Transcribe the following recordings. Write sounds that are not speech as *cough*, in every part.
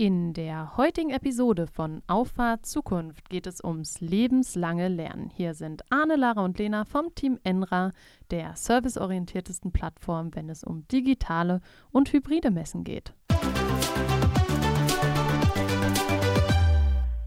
In der heutigen Episode von Auffahrt Zukunft geht es ums lebenslange Lernen. Hier sind Arne, Lara und Lena vom Team Enra, der serviceorientiertesten Plattform, wenn es um digitale und hybride Messen geht.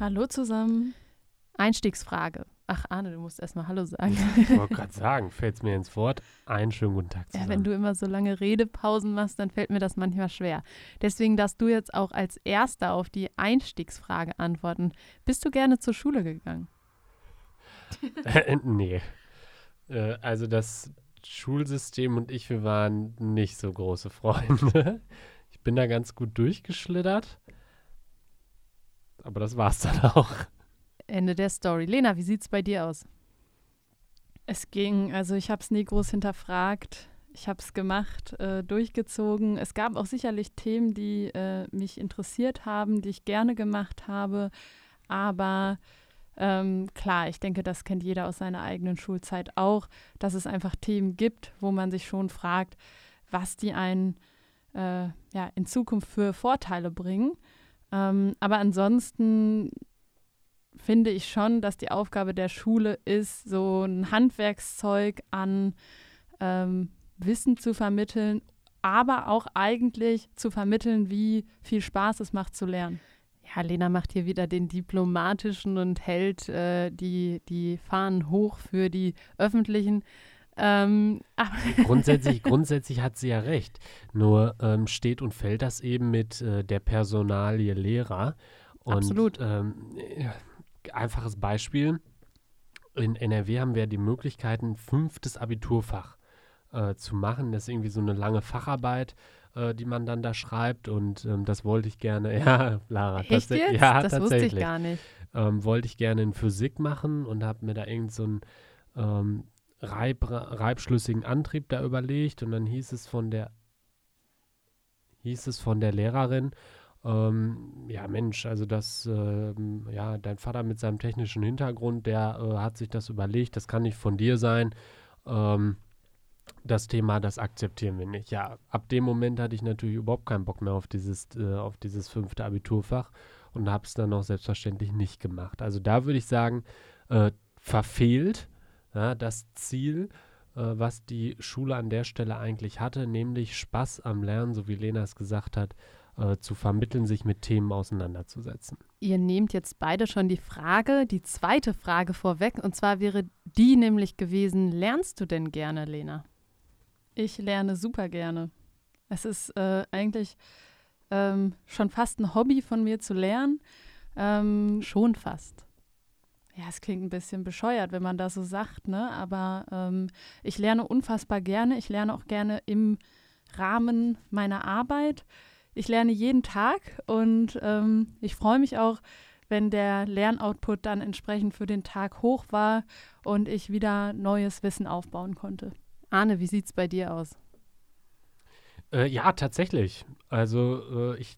Hallo zusammen. Einstiegsfrage. Ach, Arne, du musst erstmal Hallo sagen. Ich wollte gerade *laughs* sagen, fällt es mir ins Wort. Einen schönen guten Tag zusammen. Ja, wenn du immer so lange Redepausen machst, dann fällt mir das manchmal schwer. Deswegen darfst du jetzt auch als Erster auf die Einstiegsfrage antworten. Bist du gerne zur Schule gegangen? äh, nee. Äh, also das Schulsystem und ich, wir waren nicht so große Freunde. Ich bin da ganz gut durchgeschlittert. Aber das war's dann auch. Ende der Story. Lena, wie sieht's bei dir aus? Es ging, also ich habe es nie groß hinterfragt. Ich habe es gemacht, äh, durchgezogen. Es gab auch sicherlich Themen, die äh, mich interessiert haben, die ich gerne gemacht habe. Aber ähm, klar, ich denke, das kennt jeder aus seiner eigenen Schulzeit auch, dass es einfach Themen gibt, wo man sich schon fragt, was die einen äh, ja, in Zukunft für Vorteile bringen. Ähm, aber ansonsten finde ich schon, dass die Aufgabe der Schule ist, so ein Handwerkszeug an ähm, Wissen zu vermitteln, aber auch eigentlich zu vermitteln, wie viel Spaß es macht zu lernen. Ja, Lena macht hier wieder den diplomatischen und hält äh, die, die Fahnen hoch für die öffentlichen. Ähm, *laughs* grundsätzlich, grundsätzlich hat sie ja recht. Nur ähm, steht und fällt das eben mit äh, der Personalie Lehrer. Und, Absolut. Ähm, einfaches Beispiel. In NRW haben wir die Möglichkeit, ein fünftes Abiturfach äh, zu machen. Das ist irgendwie so eine lange Facharbeit, äh, die man dann da schreibt. Und ähm, das wollte ich gerne, *laughs* ja, Lara, Echt jetzt? ja, das tatsächlich. wusste ich gar nicht. Ähm, wollte ich gerne in Physik machen und habe mir da irgend so einen ähm, Reib, reibschlüssigen Antrieb da überlegt. Und dann hieß es von der hieß es von der Lehrerin, ähm, ja, Mensch, also das, ähm, ja, dein Vater mit seinem technischen Hintergrund, der äh, hat sich das überlegt, das kann nicht von dir sein. Ähm, das Thema, das akzeptieren wir nicht. Ja, ab dem Moment hatte ich natürlich überhaupt keinen Bock mehr auf dieses, äh, auf dieses fünfte Abiturfach und habe es dann auch selbstverständlich nicht gemacht. Also da würde ich sagen, äh, verfehlt ja, das Ziel, äh, was die Schule an der Stelle eigentlich hatte, nämlich Spaß am Lernen, so wie Lena es gesagt hat, äh, zu vermitteln, sich mit Themen auseinanderzusetzen. Ihr nehmt jetzt beide schon die Frage, die zweite Frage vorweg, und zwar wäre die nämlich gewesen, lernst du denn gerne, Lena? Ich lerne super gerne. Es ist äh, eigentlich ähm, schon fast ein Hobby von mir zu lernen. Ähm, schon fast. Ja, es klingt ein bisschen bescheuert, wenn man das so sagt, ne? Aber ähm, ich lerne unfassbar gerne. Ich lerne auch gerne im Rahmen meiner Arbeit ich lerne jeden Tag und ähm, ich freue mich auch, wenn der Lernoutput dann entsprechend für den Tag hoch war und ich wieder neues Wissen aufbauen konnte. Arne, wie sieht es bei dir aus? Äh, ja, tatsächlich. Also äh, ich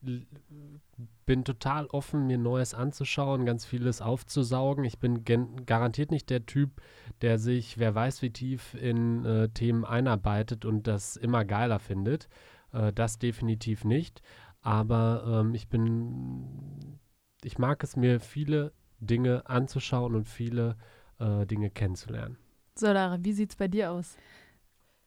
bin total offen, mir Neues anzuschauen, ganz vieles aufzusaugen. Ich bin garantiert nicht der Typ, der sich, wer weiß wie tief, in äh, Themen einarbeitet und das immer geiler findet. Äh, das definitiv nicht. Aber ähm, ich bin, ich mag es mir, viele Dinge anzuschauen und viele äh, Dinge kennenzulernen. So, Lara, wie sieht es bei dir aus?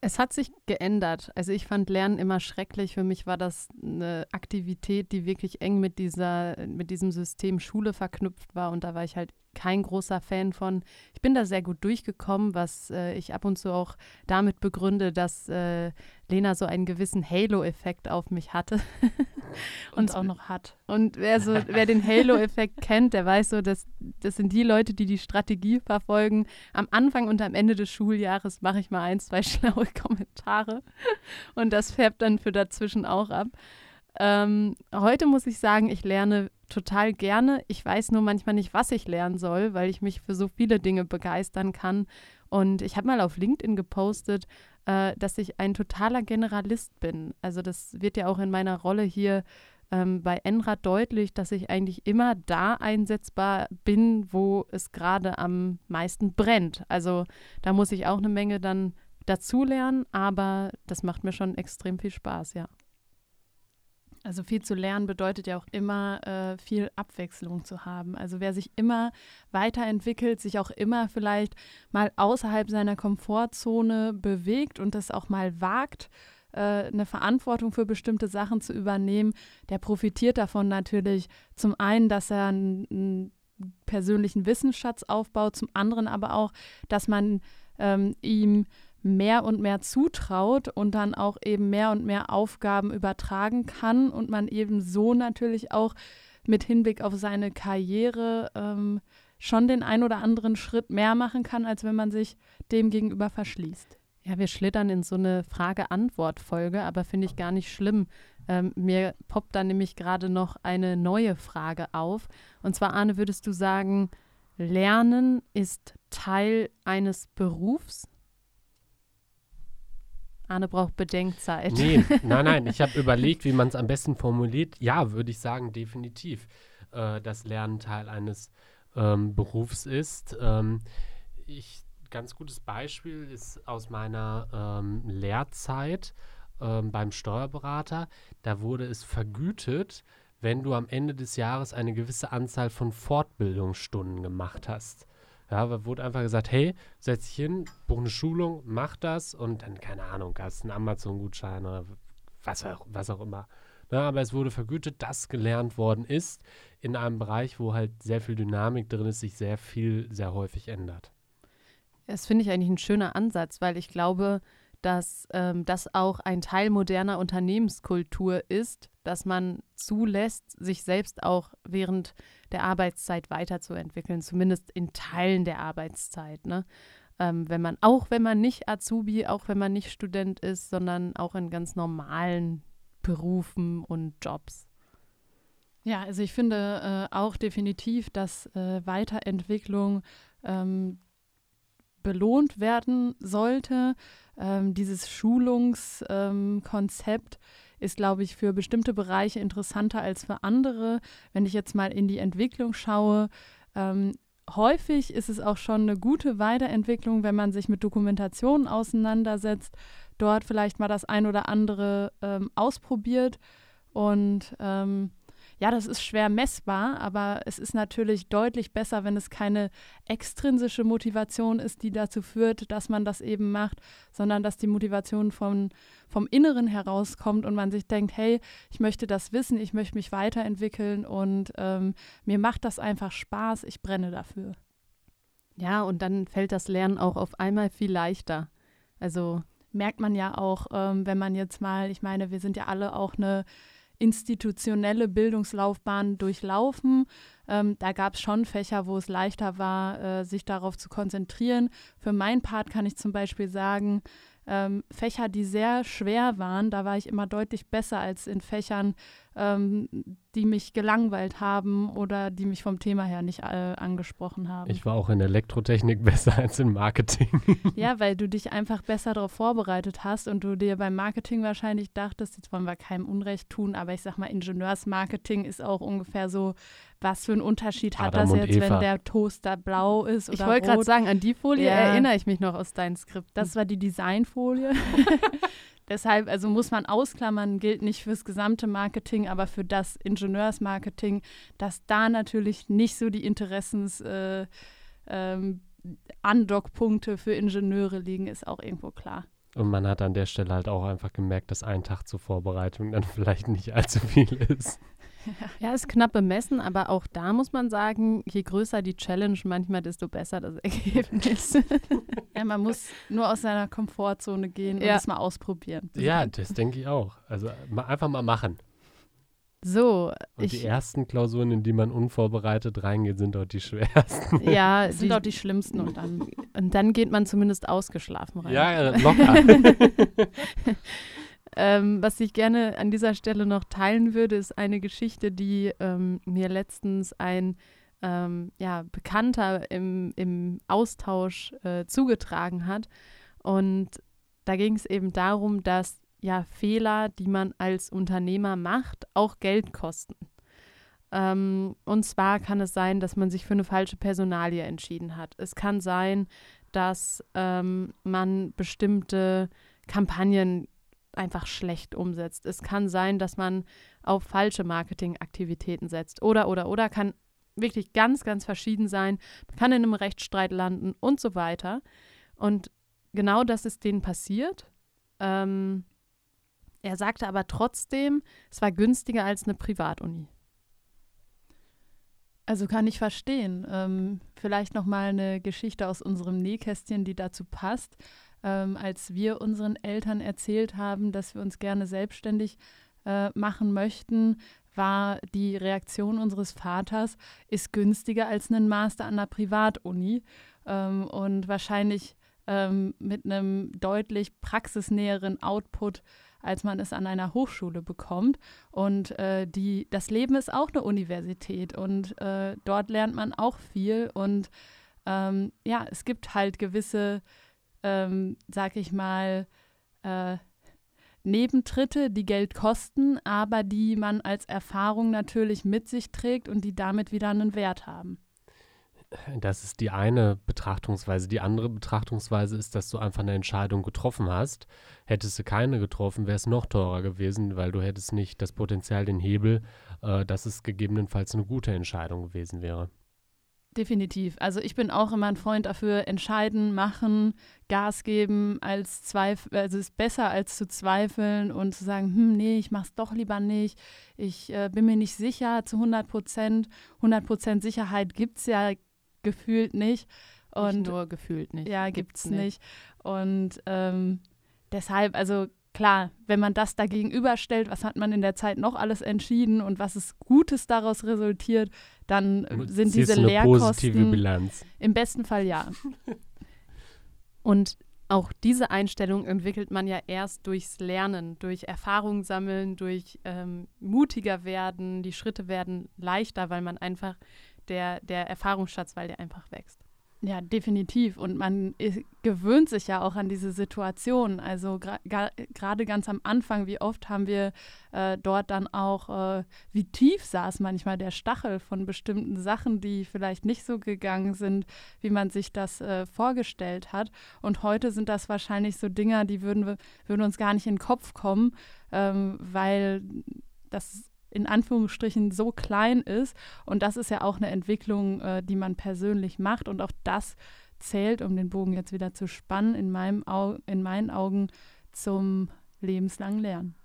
Es hat sich geändert. Also ich fand Lernen immer schrecklich. Für mich war das eine Aktivität, die wirklich eng mit dieser, mit diesem System Schule verknüpft war. Und da war ich halt kein großer Fan von. Ich bin da sehr gut durchgekommen, was äh, ich ab und zu auch damit begründe, dass äh, Lena so einen gewissen Halo-Effekt auf mich hatte. *laughs* und, und auch noch hat. Und wer, so, wer den Halo-Effekt *laughs* kennt, der weiß so, dass das sind die Leute, die die Strategie verfolgen. Am Anfang und am Ende des Schuljahres mache ich mal ein, zwei *laughs* schlaue Kommentare. Und das färbt dann für dazwischen auch ab. Ähm, heute muss ich sagen, ich lerne total gerne. Ich weiß nur manchmal nicht, was ich lernen soll, weil ich mich für so viele Dinge begeistern kann. Und ich habe mal auf LinkedIn gepostet, äh, dass ich ein totaler Generalist bin. Also das wird ja auch in meiner Rolle hier ähm, bei Enra deutlich, dass ich eigentlich immer da einsetzbar bin, wo es gerade am meisten brennt. Also da muss ich auch eine Menge dann dazulernen, aber das macht mir schon extrem viel Spaß, ja. Also viel zu lernen bedeutet ja auch immer äh, viel Abwechslung zu haben. Also wer sich immer weiterentwickelt, sich auch immer vielleicht mal außerhalb seiner Komfortzone bewegt und das auch mal wagt, äh, eine Verantwortung für bestimmte Sachen zu übernehmen, der profitiert davon natürlich zum einen, dass er einen, persönlichen Wissensschatz aufbaut, zum anderen aber auch, dass man ähm, ihm mehr und mehr zutraut und dann auch eben mehr und mehr Aufgaben übertragen kann und man eben so natürlich auch mit Hinblick auf seine Karriere ähm, schon den ein oder anderen Schritt mehr machen kann, als wenn man sich dem gegenüber verschließt. Ja, wir schlittern in so eine Frage-Antwort-Folge, aber finde ich gar nicht schlimm. Ähm, mir poppt da nämlich gerade noch eine neue Frage auf. Und zwar, Arne, würdest du sagen, Lernen ist Teil eines Berufs? Arne braucht Bedenkzeit. Nee, *laughs* nein, nein. Ich habe überlegt, wie man es am besten formuliert. Ja, würde ich sagen, definitiv, äh, dass Lernen Teil eines ähm, Berufs ist. Ähm, ich, ganz gutes Beispiel ist aus meiner ähm, Lehrzeit ähm, beim Steuerberater. Da wurde es vergütet, wenn du am Ende des Jahres eine gewisse Anzahl von Fortbildungsstunden gemacht hast. Ja, da wurde einfach gesagt, hey, setz dich hin, buch eine Schulung, mach das und dann, keine Ahnung, hast einen Amazon-Gutschein oder was auch, was auch immer. Ja, aber es wurde vergütet, dass gelernt worden ist in einem Bereich, wo halt sehr viel Dynamik drin ist, sich sehr viel, sehr häufig ändert. Das finde ich eigentlich ein schöner Ansatz, weil ich glaube, dass ähm, das auch ein Teil moderner Unternehmenskultur ist, dass man zulässt, sich selbst auch während der Arbeitszeit weiterzuentwickeln, zumindest in Teilen der Arbeitszeit. Ne? Ähm, wenn man, auch wenn man nicht Azubi, auch wenn man nicht Student ist, sondern auch in ganz normalen Berufen und Jobs. Ja, also ich finde äh, auch definitiv, dass äh, Weiterentwicklung ähm, belohnt werden sollte. Ähm, dieses Schulungskonzept ähm, ist, glaube ich, für bestimmte Bereiche interessanter als für andere. Wenn ich jetzt mal in die Entwicklung schaue, ähm, häufig ist es auch schon eine gute Weiterentwicklung, wenn man sich mit Dokumentationen auseinandersetzt, dort vielleicht mal das ein oder andere ähm, ausprobiert und ähm, ja, das ist schwer messbar, aber es ist natürlich deutlich besser, wenn es keine extrinsische Motivation ist, die dazu führt, dass man das eben macht, sondern dass die Motivation von, vom Inneren herauskommt und man sich denkt, hey, ich möchte das wissen, ich möchte mich weiterentwickeln und ähm, mir macht das einfach Spaß, ich brenne dafür. Ja, und dann fällt das Lernen auch auf einmal viel leichter. Also merkt man ja auch, ähm, wenn man jetzt mal, ich meine, wir sind ja alle auch eine institutionelle Bildungslaufbahn durchlaufen. Ähm, da gab es schon Fächer, wo es leichter war, äh, sich darauf zu konzentrieren. Für meinen Part kann ich zum Beispiel sagen, ähm, Fächer, die sehr schwer waren, da war ich immer deutlich besser als in Fächern, ähm, die mich gelangweilt haben oder die mich vom Thema her nicht äh, angesprochen haben. Ich war auch in Elektrotechnik *laughs* besser als in Marketing. ja, weil du dich einfach besser darauf vorbereitet hast und du dir beim Marketing wahrscheinlich dachtest, jetzt wollen wir keinem Unrecht tun, aber ich sag mal, Ingenieursmarketing ist auch ungefähr so, was für einen Unterschied hat Adam das jetzt, Eva. wenn der Toaster blau ist oder Ich wollte gerade sagen, an die Folie ja. erinnere ich mich noch aus deinem Skript. Das war die Designfolie. *laughs* Deshalb, also muss man ausklammern, gilt nicht fürs gesamte Marketing, aber für das Ingenieursmarketing, dass da natürlich nicht so die Interessens äh, ähm, Andockpunkte für Ingenieure liegen, ist auch irgendwo klar. Und man hat an der Stelle halt auch einfach gemerkt, dass ein Tag zur Vorbereitung dann *laughs* vielleicht nicht allzu viel ist. Ja, ist knapp bemessen, aber auch da muss man sagen, je größer die Challenge manchmal, desto besser das Ergebnis. *laughs* ja, man muss nur aus seiner Komfortzone gehen und ja. das mal ausprobieren. Ja, das denke ich auch. Also einfach mal machen. So. Und ich, die ersten Klausuren, in die man unvorbereitet reingeht, sind dort die schwersten. *laughs* Ja, sind die, dort die schlimmsten und dann. Und dann geht man zumindest ausgeschlafen rein. Ja, locker. *laughs* Ähm, was ich gerne an dieser Stelle noch teilen würde, ist eine Geschichte, die ähm, mir letztens ein ähm, ja, Bekannter im, im Austausch äh, zugetragen hat. Und da ging es eben darum, dass ja Fehler, die man als Unternehmer macht, auch Geld kosten. Ähm, und zwar kann es sein, dass man sich für eine falsche Personalie entschieden hat. Es kann sein, dass ähm, man bestimmte Kampagnen einfach schlecht umsetzt. Es kann sein, dass man auf falsche Marketingaktivitäten setzt. Oder, oder, oder kann wirklich ganz, ganz verschieden sein. Man kann in einem Rechtsstreit landen und so weiter. Und genau das ist denen passiert. Ähm, er sagte aber trotzdem, es war günstiger als eine Privatuni. Also kann ich verstehen. Ähm, vielleicht noch mal eine Geschichte aus unserem Nähkästchen, die dazu passt. Ähm, als wir unseren Eltern erzählt haben, dass wir uns gerne selbstständig äh, machen möchten, war die Reaktion unseres Vaters, ist günstiger als ein Master an einer Privatuni ähm, und wahrscheinlich ähm, mit einem deutlich praxisnäheren Output als man es an einer Hochschule bekommt. Und äh, die, das Leben ist auch eine Universität und äh, dort lernt man auch viel. Und ähm, ja, es gibt halt gewisse, ähm, sag ich mal, äh, Nebentritte, die Geld kosten, aber die man als Erfahrung natürlich mit sich trägt und die damit wieder einen Wert haben. Das ist die eine Betrachtungsweise. Die andere Betrachtungsweise ist, dass du einfach eine Entscheidung getroffen hast. Hättest du keine getroffen, wäre es noch teurer gewesen, weil du hättest nicht das Potenzial, den Hebel, äh, dass es gegebenenfalls eine gute Entscheidung gewesen wäre. Definitiv. Also ich bin auch immer ein Freund dafür, entscheiden, machen, Gas geben, als Zweifel, also es ist besser als zu zweifeln und zu sagen, hm, nee, ich mach's doch lieber nicht. Ich äh, bin mir nicht sicher zu 100 Prozent. 100 Prozent Sicherheit gibt es ja gefühlt nicht. Und nicht nur gefühlt nicht. Ja, gibt es nicht. nicht. Und ähm, deshalb, also klar, wenn man das da gegenüberstellt, was hat man in der Zeit noch alles entschieden und was ist Gutes daraus resultiert, dann sind diese eine Lehrkosten positive Bilanz. im besten Fall ja. *laughs* und auch diese Einstellung entwickelt man ja erst durchs Lernen, durch Erfahrung sammeln, durch ähm, mutiger werden. Die Schritte werden leichter, weil man einfach der, der Erfahrungsschatz, weil der einfach wächst. Ja, definitiv. Und man gewöhnt sich ja auch an diese Situation. Also gerade gra ganz am Anfang, wie oft haben wir äh, dort dann auch, äh, wie tief saß manchmal der Stachel von bestimmten Sachen, die vielleicht nicht so gegangen sind, wie man sich das äh, vorgestellt hat. Und heute sind das wahrscheinlich so Dinger, die würden, würden uns gar nicht in den Kopf kommen, ähm, weil das in Anführungsstrichen so klein ist. Und das ist ja auch eine Entwicklung, äh, die man persönlich macht. Und auch das zählt, um den Bogen jetzt wieder zu spannen, in, meinem Au in meinen Augen zum lebenslangen Lernen.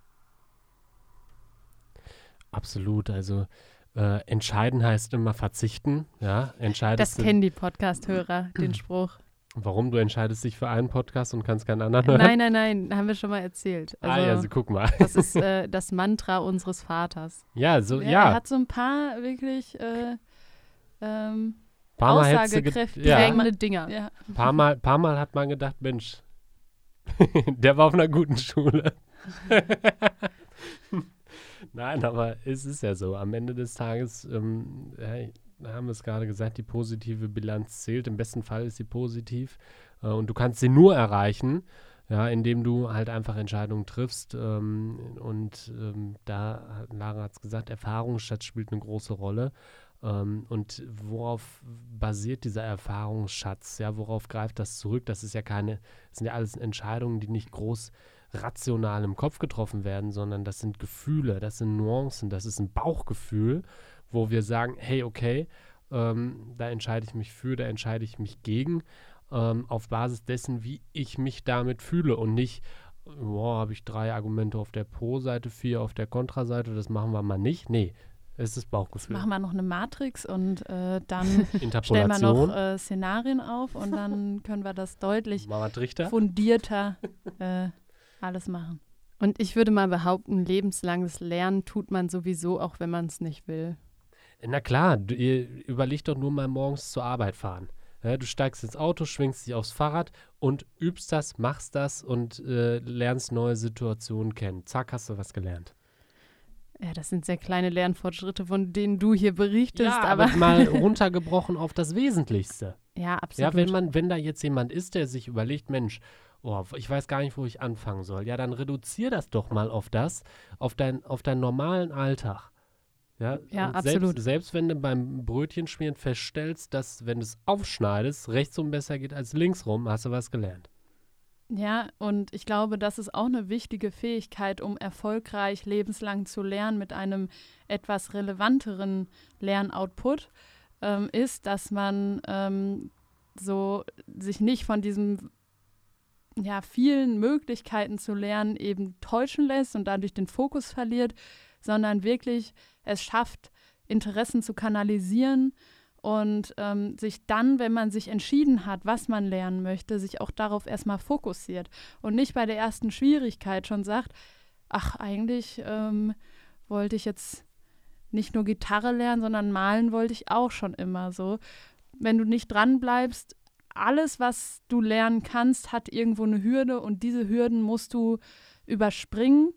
Absolut. Also äh, entscheiden heißt immer verzichten. Ja, das kennen die Podcast-Hörer, den Spruch. Warum? Du entscheidest dich für einen Podcast und kannst keinen anderen hören? Nein, nein, nein, haben wir schon mal erzählt. Also, ah ja, also guck mal. Das ist *laughs* äh, das Mantra unseres Vaters. Ja, so, ja. ja. Er hat so ein paar wirklich äh, ähm, paar aussagekräftige ja. Dinger. Ja. Paar, Mal, paar Mal hat man gedacht, Mensch, *laughs* der war auf einer guten Schule. *laughs* Nein, aber es ist ja so. Am Ende des Tages, ähm, hey, haben wir es gerade gesagt, die positive Bilanz zählt. Im besten Fall ist sie positiv. Äh, und du kannst sie nur erreichen, ja, indem du halt einfach Entscheidungen triffst. Ähm, und ähm, da, Lara hat es gesagt, Erfahrungsschatz spielt eine große Rolle. Ähm, und worauf basiert dieser Erfahrungsschatz? Ja, worauf greift das zurück? Das ist ja keine, das sind ja alles Entscheidungen, die nicht groß rational im Kopf getroffen werden, sondern das sind Gefühle, das sind Nuancen, das ist ein Bauchgefühl wo wir sagen, hey, okay, ähm, da entscheide ich mich für, da entscheide ich mich gegen, ähm, auf Basis dessen, wie ich mich damit fühle und nicht, boah, habe ich drei Argumente auf der Pro-Seite, vier auf der Kontra-Seite, das machen wir mal nicht. Nee, es ist Bauchgefühl. Jetzt machen wir noch eine Matrix und äh, dann *laughs* stellen wir noch äh, Szenarien auf und dann *laughs* können wir das deutlich fundierter äh, alles machen. Und ich würde mal behaupten, lebenslanges Lernen tut man sowieso, auch wenn man es nicht will. Na klar, du, überleg doch nur mal morgens zur Arbeit fahren. Ja, du steigst ins Auto, schwingst dich aufs Fahrrad und übst das, machst das und äh, lernst neue Situationen kennen. Zack, hast du was gelernt. Ja, das sind sehr kleine Lernfortschritte, von denen du hier berichtest. Ja, aber, aber mal *laughs* runtergebrochen auf das Wesentlichste. Ja, absolut. Ja, wenn man, wenn da jetzt jemand ist, der sich überlegt, Mensch, oh, ich weiß gar nicht, wo ich anfangen soll. Ja, dann reduzier das doch mal auf das, auf, dein, auf deinen normalen Alltag. Ja, ja absolut. Selbst, selbst, wenn du beim Brötchenschmieren feststellst, dass, wenn du es aufschneidest, rechts rum besser geht als links rum, hast du was gelernt. Ja, und ich glaube, das ist auch eine wichtige Fähigkeit, um erfolgreich lebenslang zu lernen mit einem etwas relevanteren Lernoutput, ähm, ist, dass man ähm, so sich nicht von diesen ja, vielen Möglichkeiten zu lernen eben täuschen lässt und dadurch den Fokus verliert, sondern wirklich es schafft, Interessen zu kanalisieren und ähm, sich dann, wenn man sich entschieden hat, was man lernen möchte, sich auch darauf erstmal fokussiert und nicht bei der ersten Schwierigkeit schon sagt, ach, eigentlich ähm, wollte ich jetzt nicht nur Gitarre lernen, sondern malen wollte ich auch schon immer so. Wenn du nicht dran bleibst, alles, was du lernen kannst, hat irgendwo eine Hürde und diese Hürden musst du überspringen,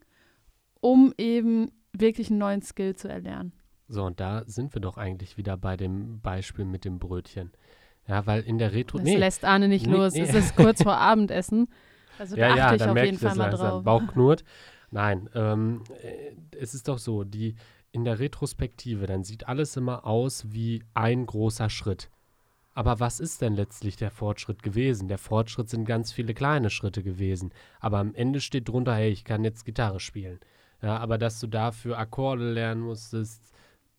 um eben wirklich einen neuen Skill zu erlernen. So, und da sind wir doch eigentlich wieder bei dem Beispiel mit dem Brötchen. Ja, weil in der Retro. Das nee, lässt Arne nicht Nee, los. nee. Es ist kurz vor *laughs* Abendessen. Also da ja, ja, achte ich dann auf jeden ich Fall mal langsam. drauf. Bauch *laughs* knurrt. Nein, ähm, äh, es ist doch so, die in der Retrospektive, dann sieht alles immer aus wie ein großer Schritt. Aber was ist denn letztlich der Fortschritt gewesen? Der Fortschritt sind ganz viele kleine Schritte gewesen. Aber am Ende steht drunter, hey, ich kann jetzt Gitarre spielen. Ja, aber dass du dafür Akkorde lernen musstest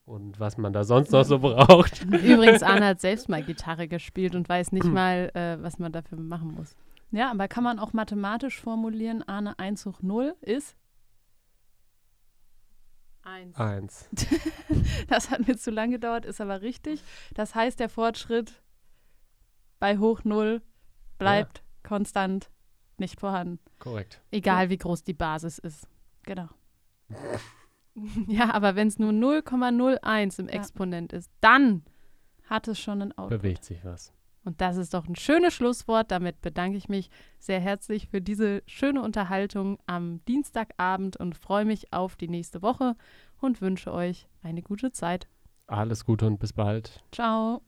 und was man da sonst noch so braucht. *laughs* Übrigens, Arne hat *laughs* selbst mal Gitarre gespielt und weiß Hm. nicht mal, äh, was man dafür machen muss. Ja, aber kann man auch mathematisch formulieren, Arne 1 hoch 0 ist, Eins. Eins. *laughs* das hat mir zu lang gedauert, ist aber richtig. Das heißt, der Fortschritt bei hoch 0 bleibt konstant nicht vorhanden. Korrekt. Egal, wie groß die Basis ist. Genau. *laughs* Ja, aber wenn es nur 0,01 im Ja. Exponent ist, dann, Hat es schon einen Output. Bewegt sich was. und das ist doch ein schönes Schlusswort, damit bedanke ich mich sehr herzlich für diese schöne Unterhaltung am Dienstagabend und freue mich auf die nächste Woche und wünsche euch eine gute Zeit. Alles Gute und bis bald. Ciao.